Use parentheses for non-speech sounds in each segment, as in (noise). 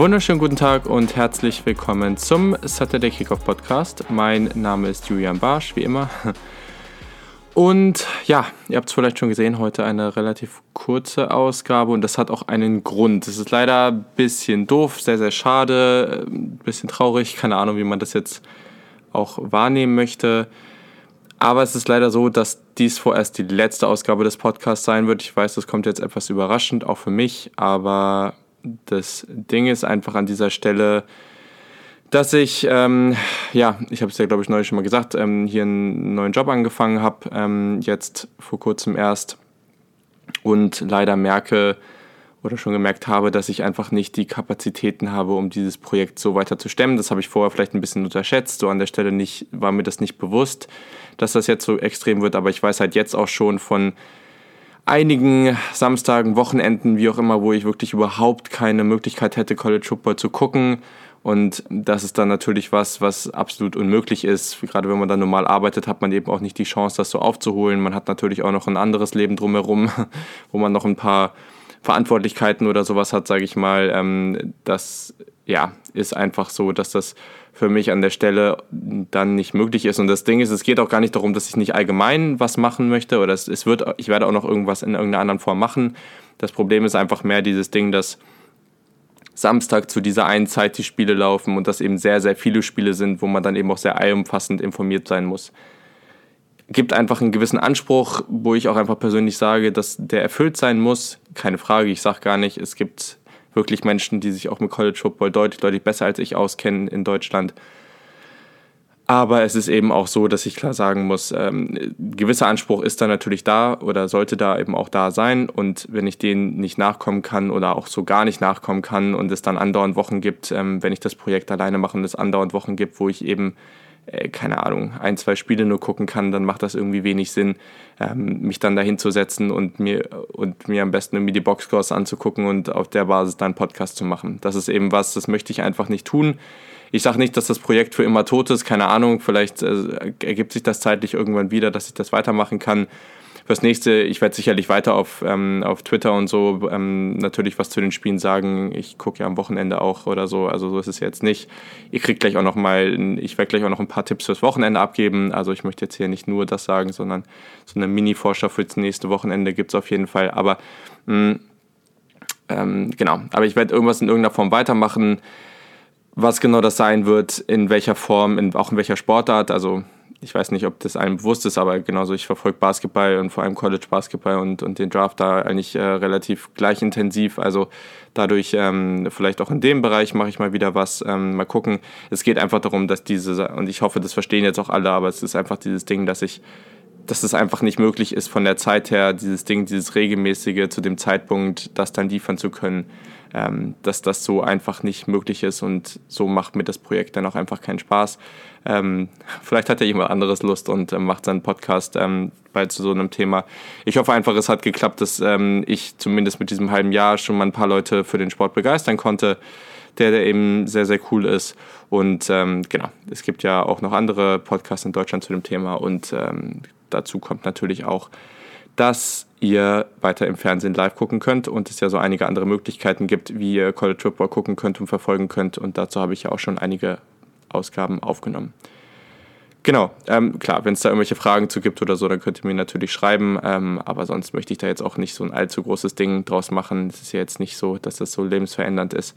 Wunderschönen guten Tag und herzlich willkommen zum Saturday Kickoff Podcast. Mein Name ist Julian Barsch, wie immer. Und ja, ihr habt es vielleicht schon gesehen, heute eine relativ kurze Ausgabe und das hat auch einen Grund. Es ist leider ein bisschen doof, sehr, sehr schade, ein bisschen traurig, keine Ahnung, wie man das jetzt auch wahrnehmen möchte. Aber es ist leider so, dass dies vorerst die letzte Ausgabe des Podcasts sein wird. Ich weiß, das kommt jetzt etwas überraschend, auch für mich, aber das Ding ist einfach an dieser Stelle, dass ich, ähm, ja, ich habe es ja, glaube ich, neulich schon mal gesagt, ähm, hier einen neuen Job angefangen habe, ähm, jetzt vor kurzem erst und leider merke oder schon gemerkt habe, dass ich einfach nicht die Kapazitäten habe, um dieses Projekt so weiter zu stemmen. Das habe ich vorher vielleicht ein bisschen unterschätzt, so an der Stelle nicht, war mir das nicht bewusst, dass das jetzt so extrem wird, aber ich weiß halt jetzt auch schon von einigen Samstagen, Wochenenden, wie auch immer, wo ich wirklich überhaupt keine Möglichkeit hätte, College Football zu gucken. Und das ist dann natürlich was, was absolut unmöglich ist. Gerade wenn man dann normal arbeitet, hat man eben auch nicht die Chance, das so aufzuholen. Man hat natürlich auch noch ein anderes Leben drumherum, (laughs) wo man noch ein paar Verantwortlichkeiten oder sowas hat, sage ich mal. Ähm, das ja, ist einfach so, dass das für mich an der Stelle dann nicht möglich ist. Und das Ding ist, es geht auch gar nicht darum, dass ich nicht allgemein was machen möchte oder es, es wird, ich werde auch noch irgendwas in irgendeiner anderen Form machen. Das Problem ist einfach mehr dieses Ding, dass Samstag zu dieser einen Zeit die Spiele laufen und dass eben sehr, sehr viele Spiele sind, wo man dann eben auch sehr allumfassend informiert sein muss. Gibt einfach einen gewissen Anspruch, wo ich auch einfach persönlich sage, dass der erfüllt sein muss. Keine Frage, ich sage gar nicht, es gibt wirklich Menschen, die sich auch mit College Football deutlich, deutlich besser als ich auskennen in Deutschland. Aber es ist eben auch so, dass ich klar sagen muss, ähm, gewisser Anspruch ist da natürlich da oder sollte da eben auch da sein. Und wenn ich den nicht nachkommen kann oder auch so gar nicht nachkommen kann und es dann andauernd Wochen gibt, ähm, wenn ich das Projekt alleine mache und es andauernd Wochen gibt, wo ich eben keine Ahnung, ein, zwei Spiele nur gucken kann, dann macht das irgendwie wenig Sinn, ähm, mich dann dahin zu setzen und mir, und mir am besten irgendwie die Boxscores anzugucken und auf der Basis dann Podcast zu machen. Das ist eben was, das möchte ich einfach nicht tun. Ich sage nicht, dass das Projekt für immer tot ist, keine Ahnung, vielleicht äh, ergibt sich das zeitlich irgendwann wieder, dass ich das weitermachen kann fürs nächste, ich werde sicherlich weiter auf, ähm, auf Twitter und so ähm, natürlich was zu den Spielen sagen. Ich gucke ja am Wochenende auch oder so, also so ist es jetzt nicht. Ihr kriegt gleich auch noch mal, ich werde gleich auch noch ein paar Tipps fürs Wochenende abgeben. Also ich möchte jetzt hier nicht nur das sagen, sondern so eine Mini-Vorschau für das nächste Wochenende gibt es auf jeden Fall. Aber mh, mm, ähm, genau, aber ich werde irgendwas in irgendeiner Form weitermachen. Was genau das sein wird, in welcher Form, in, auch in welcher Sportart, also ich weiß nicht, ob das einem bewusst ist, aber genauso, ich verfolge Basketball und vor allem College Basketball und, und den Draft da eigentlich äh, relativ gleich intensiv. Also dadurch ähm, vielleicht auch in dem Bereich mache ich mal wieder was. Ähm, mal gucken. Es geht einfach darum, dass diese, und ich hoffe, das verstehen jetzt auch alle, aber es ist einfach dieses Ding, dass ich dass es einfach nicht möglich ist, von der Zeit her, dieses Ding, dieses regelmäßige zu dem Zeitpunkt, das dann liefern zu können, ähm, dass das so einfach nicht möglich ist und so macht mir das Projekt dann auch einfach keinen Spaß. Ähm, (laughs) vielleicht hat ja jemand anderes Lust und ähm, macht seinen Podcast ähm, bald zu so einem Thema. Ich hoffe einfach, es hat geklappt, dass ähm, ich zumindest mit diesem halben Jahr schon mal ein paar Leute für den Sport begeistern konnte der, der eben sehr, sehr cool ist. Und ähm, genau, es gibt ja auch noch andere Podcasts in Deutschland zu dem Thema und dazu kommt natürlich auch, dass ihr weiter im Fernsehen live gucken könnt und es ja so einige andere Möglichkeiten gibt, wie ihr College Football gucken könnt und verfolgen könnt. Und dazu habe ich ja auch schon einige Ausgaben aufgenommen. Genau, ähm, klar, wenn es da irgendwelche Fragen zu gibt oder so, dann könnt ihr mir natürlich schreiben. Ähm, aber sonst möchte ich da jetzt auch nicht so ein allzu großes Ding draus machen. Es ist ja jetzt nicht so, dass das so lebensverändernd ist.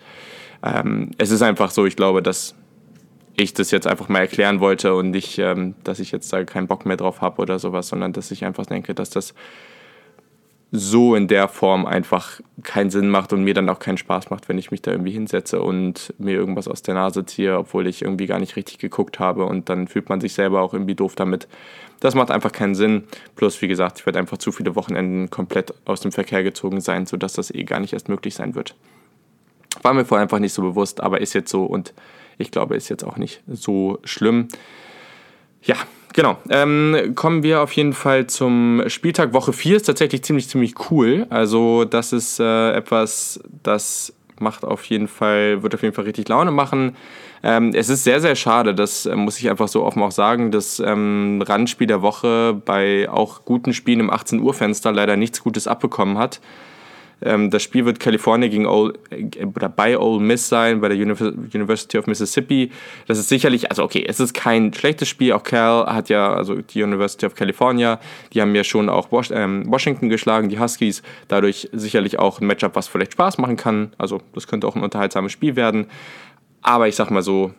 Ähm, es ist einfach so, ich glaube, dass ich das jetzt einfach mal erklären wollte und nicht, ähm, dass ich jetzt da keinen Bock mehr drauf habe oder sowas, sondern dass ich einfach denke, dass das so in der Form einfach keinen Sinn macht und mir dann auch keinen Spaß macht, wenn ich mich da irgendwie hinsetze und mir irgendwas aus der Nase ziehe, obwohl ich irgendwie gar nicht richtig geguckt habe und dann fühlt man sich selber auch irgendwie doof damit. Das macht einfach keinen Sinn. Plus, wie gesagt, ich werde einfach zu viele Wochenenden komplett aus dem Verkehr gezogen sein, sodass das eh gar nicht erst möglich sein wird. War mir vorher einfach nicht so bewusst, aber ist jetzt so und ich glaube, ist jetzt auch nicht so schlimm. Ja, genau. Ähm, kommen wir auf jeden Fall zum Spieltag. Woche 4 ist tatsächlich ziemlich, ziemlich cool. Also, das ist äh, etwas, das macht auf jeden Fall, wird auf jeden Fall richtig Laune machen. Ähm, es ist sehr, sehr schade, das äh, muss ich einfach so offen auch sagen, dass ähm, Randspiel der Woche bei auch guten Spielen im 18 Uhr Fenster leider nichts Gutes abbekommen hat. Ähm, das Spiel wird Kalifornien gegen Ole, oder bei Ole Miss sein, bei der University of Mississippi. Das ist sicherlich, also okay, es ist kein schlechtes Spiel. Auch Cal hat ja, also die University of California, die haben ja schon auch ähm, Washington geschlagen, die Huskies. Dadurch sicherlich auch ein Matchup, was vielleicht Spaß machen kann. Also das könnte auch ein unterhaltsames Spiel werden. Aber ich sag mal so,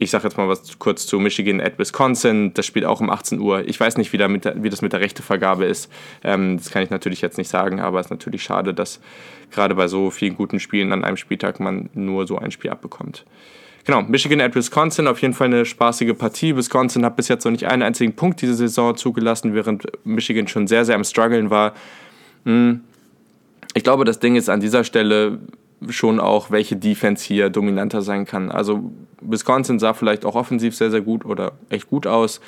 ich sage jetzt mal was kurz zu Michigan at Wisconsin. Das spielt auch um 18 Uhr. Ich weiß nicht, wie, mit der, wie das mit der Rechtevergabe ist. Ähm, das kann ich natürlich jetzt nicht sagen, aber es ist natürlich schade, dass gerade bei so vielen guten Spielen an einem Spieltag man nur so ein Spiel abbekommt. Genau, Michigan at Wisconsin, auf jeden Fall eine spaßige Partie. Wisconsin hat bis jetzt noch nicht einen einzigen Punkt diese Saison zugelassen, während Michigan schon sehr, sehr am Struggeln war. Hm. Ich glaube, das Ding ist an dieser Stelle, schon auch, welche Defense hier dominanter sein kann. Also Wisconsin sah vielleicht auch offensiv sehr, sehr gut oder echt gut aus.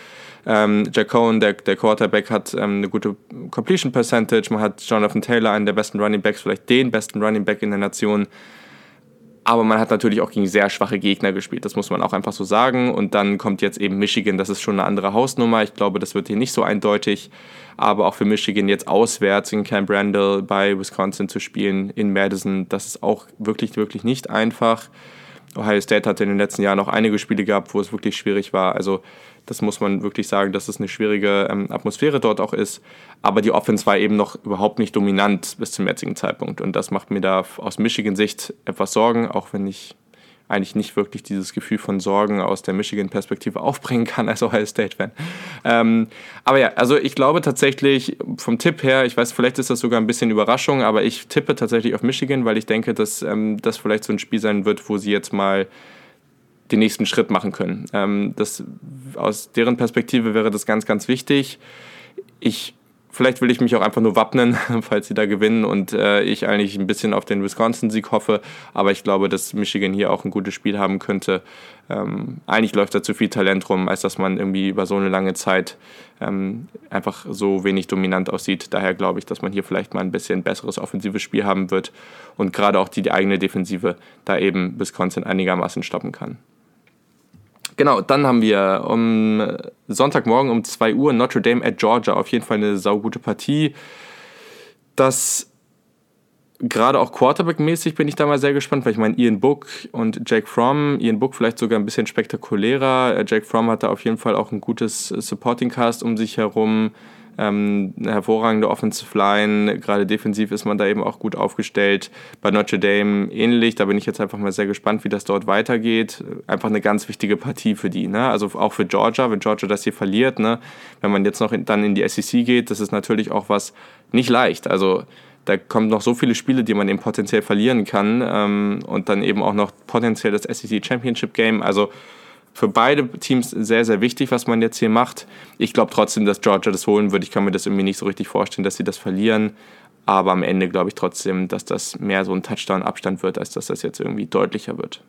Ähm, Jack Cohen, der, der Quarterback, hat ähm, eine gute Completion Percentage. Man hat Jonathan Taylor, einen der besten Running Backs, vielleicht den besten Running Back in der Nation. Aber man hat natürlich auch gegen sehr schwache Gegner gespielt, das muss man auch einfach so sagen. Und dann kommt jetzt eben Michigan, das ist schon eine andere Hausnummer. Ich glaube, das wird hier nicht so eindeutig. Aber auch für Michigan jetzt auswärts in Camp Randall bei Wisconsin zu spielen, in Madison, das ist auch wirklich, wirklich nicht einfach. Ohio State hat in den letzten Jahren auch einige Spiele gehabt, wo es wirklich schwierig war. Also das muss man wirklich sagen, dass es eine schwierige ähm, Atmosphäre dort auch ist. Aber die Offense war eben noch überhaupt nicht dominant bis zum jetzigen Zeitpunkt. Und das macht mir da aus Michigan-Sicht etwas Sorgen, auch wenn ich eigentlich nicht wirklich dieses Gefühl von Sorgen aus der Michigan-Perspektive aufbringen kann als Ohio State-Fan. Ähm, aber ja, also ich glaube tatsächlich vom Tipp her, ich weiß, vielleicht ist das sogar ein bisschen Überraschung, aber ich tippe tatsächlich auf Michigan, weil ich denke, dass ähm, das vielleicht so ein Spiel sein wird, wo sie jetzt mal den nächsten Schritt machen können. Ähm, das, aus deren Perspektive wäre das ganz, ganz wichtig. Ich Vielleicht will ich mich auch einfach nur wappnen, (laughs) falls sie da gewinnen und äh, ich eigentlich ein bisschen auf den Wisconsin-Sieg hoffe. Aber ich glaube, dass Michigan hier auch ein gutes Spiel haben könnte. Ähm, eigentlich läuft da zu viel Talent rum, als dass man irgendwie über so eine lange Zeit ähm, einfach so wenig dominant aussieht. Daher glaube ich, dass man hier vielleicht mal ein bisschen besseres offensives Spiel haben wird und gerade auch die, die eigene Defensive da eben Wisconsin einigermaßen stoppen kann. Genau, dann haben wir um Sonntagmorgen um 2 Uhr Notre Dame at Georgia. Auf jeden Fall eine saugute Partie. Das gerade auch Quarterback-mäßig bin ich da mal sehr gespannt, weil ich meine, Ian Book und Jake Fromm, Ian Book vielleicht sogar ein bisschen spektakulärer. Äh, Jake Fromm hatte auf jeden Fall auch ein gutes Supporting Cast um sich herum. Ähm, eine hervorragende Offensive Line, gerade defensiv ist man da eben auch gut aufgestellt. Bei Notre Dame ähnlich, da bin ich jetzt einfach mal sehr gespannt, wie das dort weitergeht. Einfach eine ganz wichtige Partie für die, ne? also auch für Georgia, wenn Georgia das hier verliert, ne? wenn man jetzt noch in, dann in die SEC geht, das ist natürlich auch was nicht leicht. Also da kommen noch so viele Spiele, die man eben potenziell verlieren kann ähm, und dann eben auch noch potenziell das SEC Championship Game. Also für beide Teams sehr, sehr wichtig, was man jetzt hier macht. Ich glaube trotzdem, dass Georgia das holen wird. Ich kann mir das irgendwie nicht so richtig vorstellen, dass sie das verlieren. Aber am Ende glaube ich trotzdem, dass das mehr so ein Touchdown-Abstand wird, als dass das jetzt irgendwie deutlicher wird.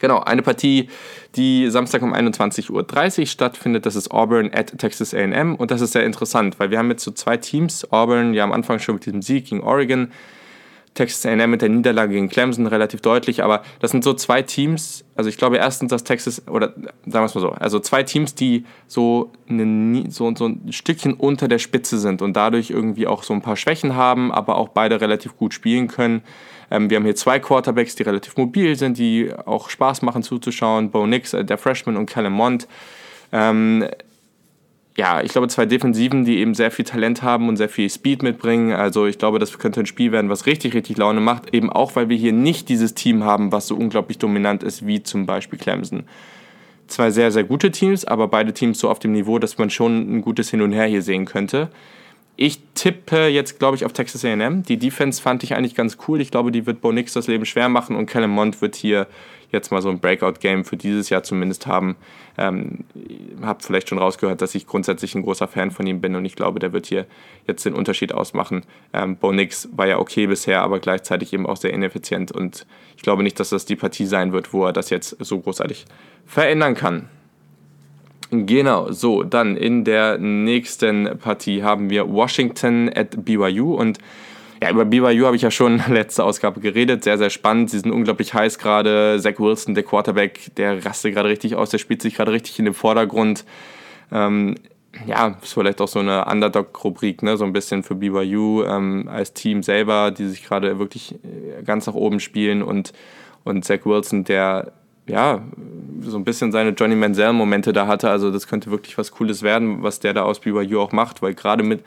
Genau, eine Partie, die Samstag um 21.30 Uhr stattfindet, das ist Auburn at Texas AM. Und das ist sehr interessant, weil wir haben jetzt so zwei Teams. Auburn ja am Anfang schon mit diesem Sieg gegen Oregon Texas A&M mit der Niederlage gegen Clemson relativ deutlich, aber das sind so zwei Teams, also ich glaube erstens, dass Texas, oder sagen wir es mal so, also zwei Teams, die so, eine, so, so ein Stückchen unter der Spitze sind und dadurch irgendwie auch so ein paar Schwächen haben, aber auch beide relativ gut spielen können. Ähm, wir haben hier zwei Quarterbacks, die relativ mobil sind, die auch Spaß machen zuzuschauen, Bo Nix, äh, der Freshman und Callum Mond. Ähm, ja, ich glaube, zwei Defensiven, die eben sehr viel Talent haben und sehr viel Speed mitbringen. Also ich glaube, das könnte ein Spiel werden, was richtig, richtig Laune macht. Eben auch, weil wir hier nicht dieses Team haben, was so unglaublich dominant ist, wie zum Beispiel Clemson. Zwei sehr, sehr gute Teams, aber beide Teams so auf dem Niveau, dass man schon ein gutes Hin und Her hier sehen könnte. Ich tippe jetzt, glaube ich, auf Texas AM. Die Defense fand ich eigentlich ganz cool. Ich glaube, die wird Bo Nix das Leben schwer machen und Callum Mond wird hier jetzt mal so ein Breakout-Game für dieses Jahr zumindest haben. Ähm, habt vielleicht schon rausgehört, dass ich grundsätzlich ein großer Fan von ihm bin und ich glaube, der wird hier jetzt den Unterschied ausmachen. Ähm, Bo Nix war ja okay bisher, aber gleichzeitig eben auch sehr ineffizient und ich glaube nicht, dass das die Partie sein wird, wo er das jetzt so großartig verändern kann. Genau, so, dann in der nächsten Partie haben wir Washington at BYU und ja, über BYU habe ich ja schon (laughs) letzte Ausgabe geredet. Sehr, sehr spannend. Sie sind unglaublich heiß gerade. Zach Wilson, der Quarterback, der rastet gerade richtig aus. Der spielt sich gerade richtig in den Vordergrund. Ähm, ja, ist vielleicht auch so eine Underdog-Rubrik, ne? so ein bisschen für BYU ähm, als Team selber, die sich gerade wirklich äh, ganz nach oben spielen und, und Zach Wilson, der ja so ein bisschen seine Johnny Manziel-Momente da hatte. Also das könnte wirklich was Cooles werden, was der da aus BYU auch macht, weil gerade mit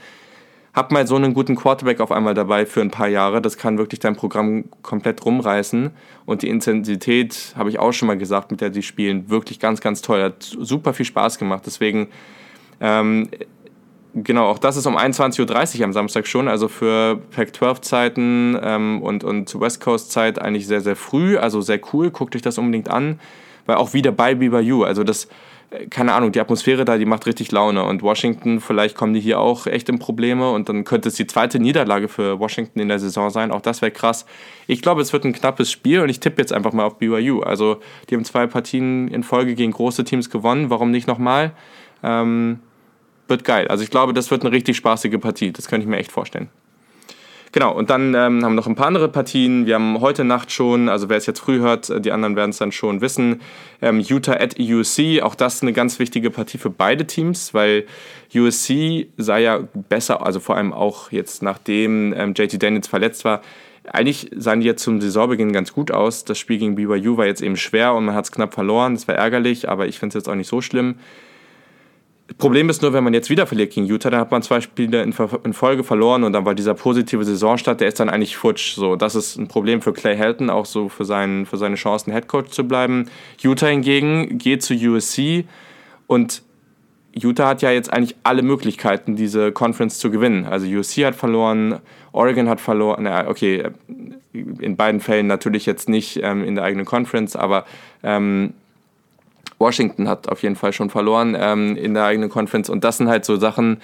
hab mal so einen guten Quarterback auf einmal dabei für ein paar Jahre. Das kann wirklich dein Programm komplett rumreißen. Und die Intensität, habe ich auch schon mal gesagt, mit der sie spielen, wirklich ganz, ganz toll. Hat super viel Spaß gemacht. Deswegen ähm, genau, auch das ist um 21.30 Uhr am Samstag schon, also für Pac-12-Zeiten ähm, und, und West Coast-Zeit eigentlich sehr, sehr früh, also sehr cool. Guckt euch das unbedingt an, weil auch wieder bei BYU, also das, äh, keine Ahnung, die Atmosphäre da, die macht richtig Laune und Washington, vielleicht kommen die hier auch echt in Probleme und dann könnte es die zweite Niederlage für Washington in der Saison sein, auch das wäre krass. Ich glaube, es wird ein knappes Spiel und ich tippe jetzt einfach mal auf BYU. Also die haben zwei Partien in Folge gegen große Teams gewonnen, warum nicht nochmal? Ähm, wird geil. Also ich glaube, das wird eine richtig spaßige Partie. Das könnte ich mir echt vorstellen. Genau, und dann ähm, haben wir noch ein paar andere Partien. Wir haben heute Nacht schon, also wer es jetzt früh hört, die anderen werden es dann schon wissen, ähm, Utah at USC. Auch das eine ganz wichtige Partie für beide Teams, weil USC sei ja besser, also vor allem auch jetzt nachdem ähm, JT Daniels verletzt war, eigentlich sahen die jetzt zum Saisonbeginn ganz gut aus. Das Spiel gegen BYU war jetzt eben schwer und man hat es knapp verloren. Das war ärgerlich, aber ich finde es jetzt auch nicht so schlimm. Problem ist nur, wenn man jetzt wieder verliert gegen Utah, dann hat man zwei Spiele in, Folge verloren und dann war dieser positive Saisonstart, der ist dann eigentlich futsch. So, das ist ein Problem für Clay Helton, auch so für, seinen, für seine Chancen, Headcoach zu bleiben. Utah hingegen geht zu USC und Utah hat ja jetzt eigentlich alle Möglichkeiten, diese Conference zu gewinnen. Also USC hat verloren, Oregon hat verloren, na, okay, in beiden Fällen natürlich jetzt nicht ähm, in der eigenen Conference, aber ähm, Washington hat auf jeden Fall schon verloren ähm, in der eigenen Conference. Und das sind halt so Sachen,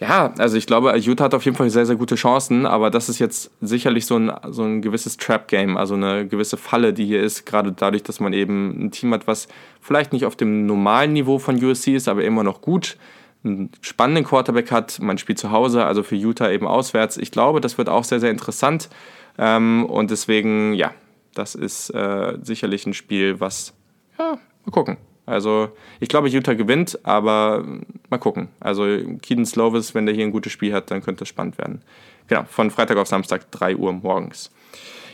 ja, also ich glaube, Utah hat auf jeden Fall sehr, sehr gute Chancen, aber das ist jetzt sicherlich so ein, so ein gewisses Trap-Game, also eine gewisse Falle, die hier ist, gerade dadurch, dass man eben ein Team hat, was vielleicht nicht auf dem normalen Niveau von USC ist, aber immer noch gut, einen spannenden Quarterback hat, man spielt zu Hause, also für Utah eben auswärts. Ich glaube, das wird auch sehr, sehr interessant ähm, und deswegen, ja, das ist äh, sicherlich ein Spiel, was ja, Mal gucken. Also ich glaube, Utah gewinnt, aber mal gucken. Also Keaton Slovis, wenn der hier ein gutes Spiel hat, dann könnte es spannend werden. Genau, von Freitag auf Samstag 3 Uhr morgens.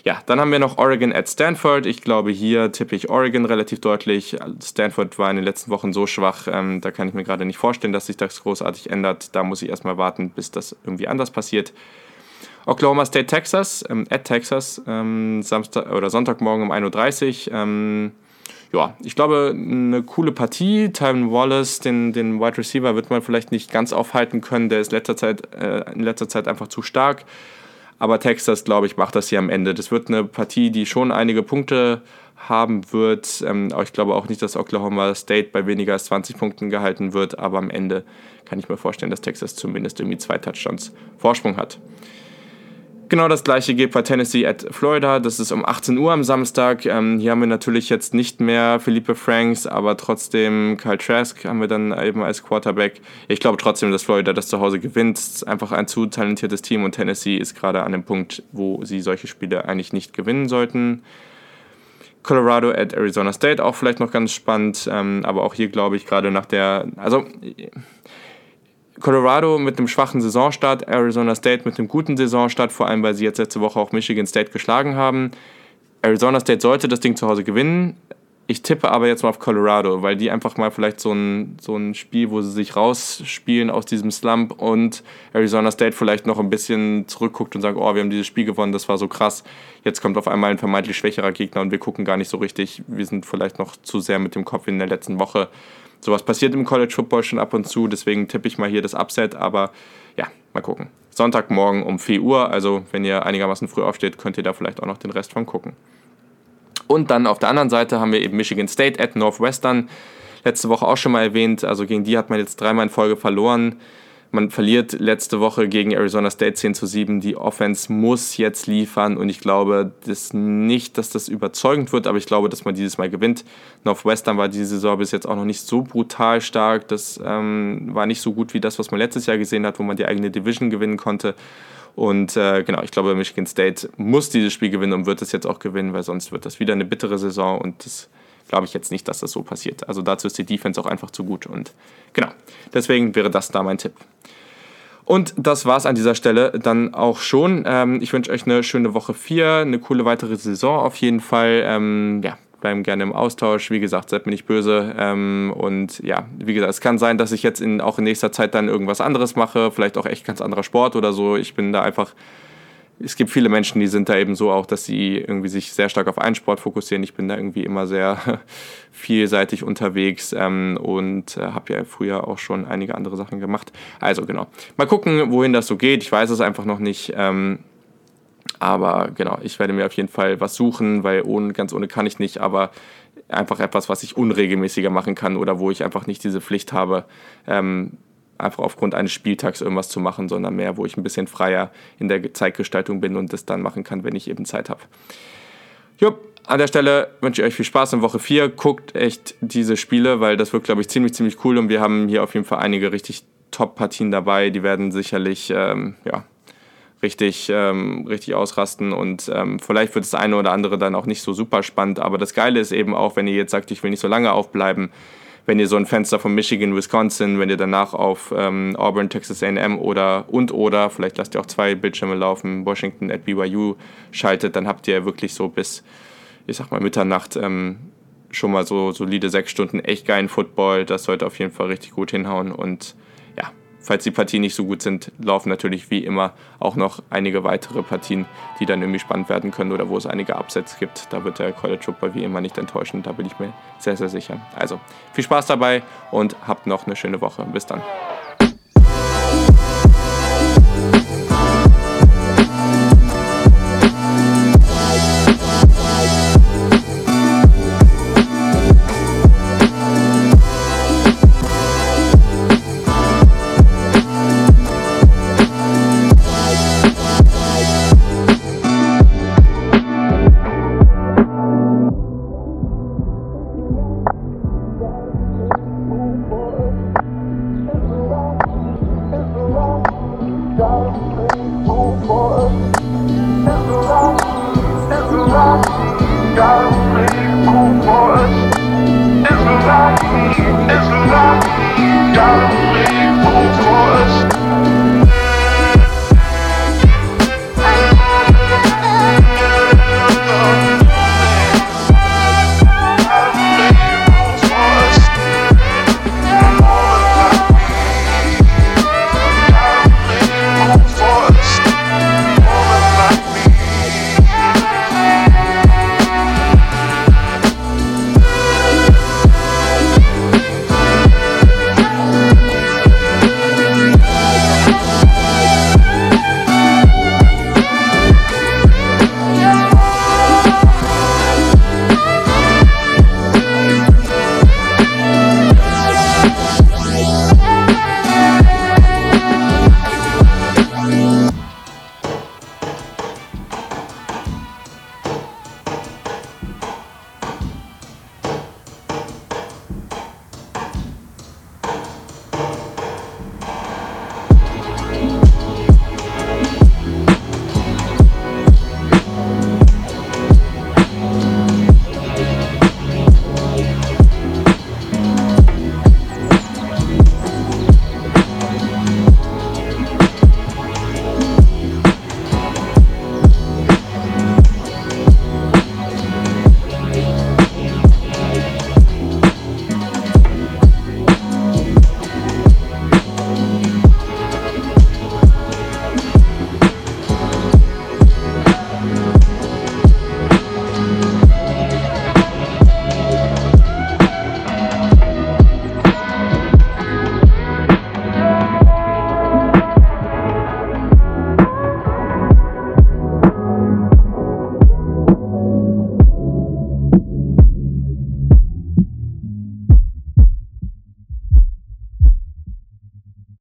Ja, dann haben wir noch Oregon at Stanford. Ich glaube, hier tippe ich Oregon relativ deutlich. Stanford war in den letzten Wochen so schwach, ähm, da kann ich mir gerade nicht vorstellen, dass sich das großartig ändert. Da muss ich erstmal warten, bis das irgendwie anders passiert. Oklahoma State, Texas, ähm, at Texas, ähm, Samstag oder Sonntagmorgen um 1.30 Uhr. Ähm, ja, ich glaube, eine coole Partie. Tyron Wallace, den, den Wide Receiver, wird man vielleicht nicht ganz aufhalten können. Der ist letzter Zeit, äh, in letzter Zeit einfach zu stark. Aber Texas, glaube ich, macht das hier am Ende. Das wird eine Partie, die schon einige Punkte haben wird. Ähm, aber ich glaube auch nicht, dass Oklahoma State bei weniger als 20 Punkten gehalten wird. Aber am Ende kann ich mir vorstellen, dass Texas zumindest irgendwie zwei Touchdowns Vorsprung hat. Genau das gleiche geht bei Tennessee at Florida. Das ist um 18 Uhr am Samstag. Ähm, hier haben wir natürlich jetzt nicht mehr Philippe Franks, aber trotzdem Kyle Trask haben wir dann eben als Quarterback. Ich glaube trotzdem, dass Florida das zu Hause gewinnt. Ist einfach ein zu talentiertes Team und Tennessee ist gerade an dem Punkt, wo sie solche Spiele eigentlich nicht gewinnen sollten. Colorado at Arizona State auch vielleicht noch ganz spannend, ähm, aber auch hier glaube ich gerade nach der, also Colorado mit einem schwachen Saisonstart, Arizona State mit einem guten Saisonstart, vor allem weil sie jetzt letzte Woche auch Michigan State geschlagen haben. Arizona State sollte das Ding zu Hause gewinnen. Ich tippe aber jetzt mal auf Colorado, weil die einfach mal vielleicht so ein, so ein Spiel, wo sie sich rausspielen aus diesem Slump und Arizona State vielleicht noch ein bisschen zurückguckt und sagt, oh, wir haben dieses Spiel gewonnen, das war so krass. Jetzt kommt auf einmal ein vermeintlich schwächerer Gegner und wir gucken gar nicht so richtig. Wir sind vielleicht noch zu sehr mit dem Kopf in der letzten Woche. Sowas passiert im College Football schon ab und zu, deswegen tippe ich mal hier das Upset, aber ja, mal gucken. Sonntagmorgen um 4 Uhr, also wenn ihr einigermaßen früh aufsteht, könnt ihr da vielleicht auch noch den Rest von gucken. Und dann auf der anderen Seite haben wir eben Michigan State at Northwestern. Letzte Woche auch schon mal erwähnt, also gegen die hat man jetzt dreimal in Folge verloren. Man verliert letzte Woche gegen Arizona State 10 zu 7. Die Offense muss jetzt liefern und ich glaube das nicht, dass das überzeugend wird, aber ich glaube, dass man dieses Mal gewinnt. Northwestern war diese Saison bis jetzt auch noch nicht so brutal stark. Das ähm, war nicht so gut wie das, was man letztes Jahr gesehen hat, wo man die eigene Division gewinnen konnte. Und äh, genau, ich glaube, Michigan State muss dieses Spiel gewinnen und wird es jetzt auch gewinnen, weil sonst wird das wieder eine bittere Saison und das glaube ich jetzt nicht, dass das so passiert. Also dazu ist die Defense auch einfach zu gut. Und genau, deswegen wäre das da mein Tipp. Und das war's an dieser Stelle dann auch schon. Ähm, ich wünsche euch eine schöne Woche 4, eine coole weitere Saison auf jeden Fall. Ähm, ja, bleiben gerne im Austausch. Wie gesagt, seid mir nicht böse. Ähm, und ja, wie gesagt, es kann sein, dass ich jetzt in, auch in nächster Zeit dann irgendwas anderes mache. Vielleicht auch echt ganz anderer Sport oder so. Ich bin da einfach es gibt viele Menschen, die sind da eben so auch, dass sie irgendwie sich sehr stark auf einen Sport fokussieren. Ich bin da irgendwie immer sehr (laughs) vielseitig unterwegs ähm, und äh, habe ja früher auch schon einige andere Sachen gemacht. Also genau. Mal gucken, wohin das so geht. Ich weiß es einfach noch nicht. Ähm, aber genau, ich werde mir auf jeden Fall was suchen, weil ohne, ganz ohne kann ich nicht, aber einfach etwas, was ich unregelmäßiger machen kann oder wo ich einfach nicht diese Pflicht habe, ähm, einfach aufgrund eines Spieltags irgendwas zu machen, sondern mehr, wo ich ein bisschen freier in der Zeitgestaltung bin und das dann machen kann, wenn ich eben Zeit habe. Jupp, an der Stelle wünsche ich euch viel Spaß in Woche 4. Guckt echt diese Spiele, weil das wird, glaube ich, ziemlich, ziemlich cool und wir haben hier auf jeden Fall einige richtig Top-Partien dabei. Die werden sicherlich, ähm, ja, richtig, ähm, richtig ausrasten und ähm, vielleicht wird das eine oder andere dann auch nicht so super spannend, aber das Geile ist eben auch, wenn ihr jetzt sagt, ich will nicht so lange aufbleiben, wenn ihr so ein Fenster von Michigan, Wisconsin, wenn ihr danach auf ähm, Auburn, Texas A&M oder und oder vielleicht lasst ihr auch zwei Bildschirme laufen, Washington at BYU schaltet, dann habt ihr wirklich so bis, ich sag mal Mitternacht ähm, schon mal so solide sechs Stunden echt geilen Football. Das sollte auf jeden Fall richtig gut hinhauen und falls die Partien nicht so gut sind, laufen natürlich wie immer auch noch einige weitere Partien, die dann irgendwie spannend werden können oder wo es einige Upsets gibt. Da wird der College Football wie immer nicht enttäuschen, da bin ich mir sehr, sehr sicher. Also viel Spaß dabei und habt noch eine schöne Woche. Bis dann.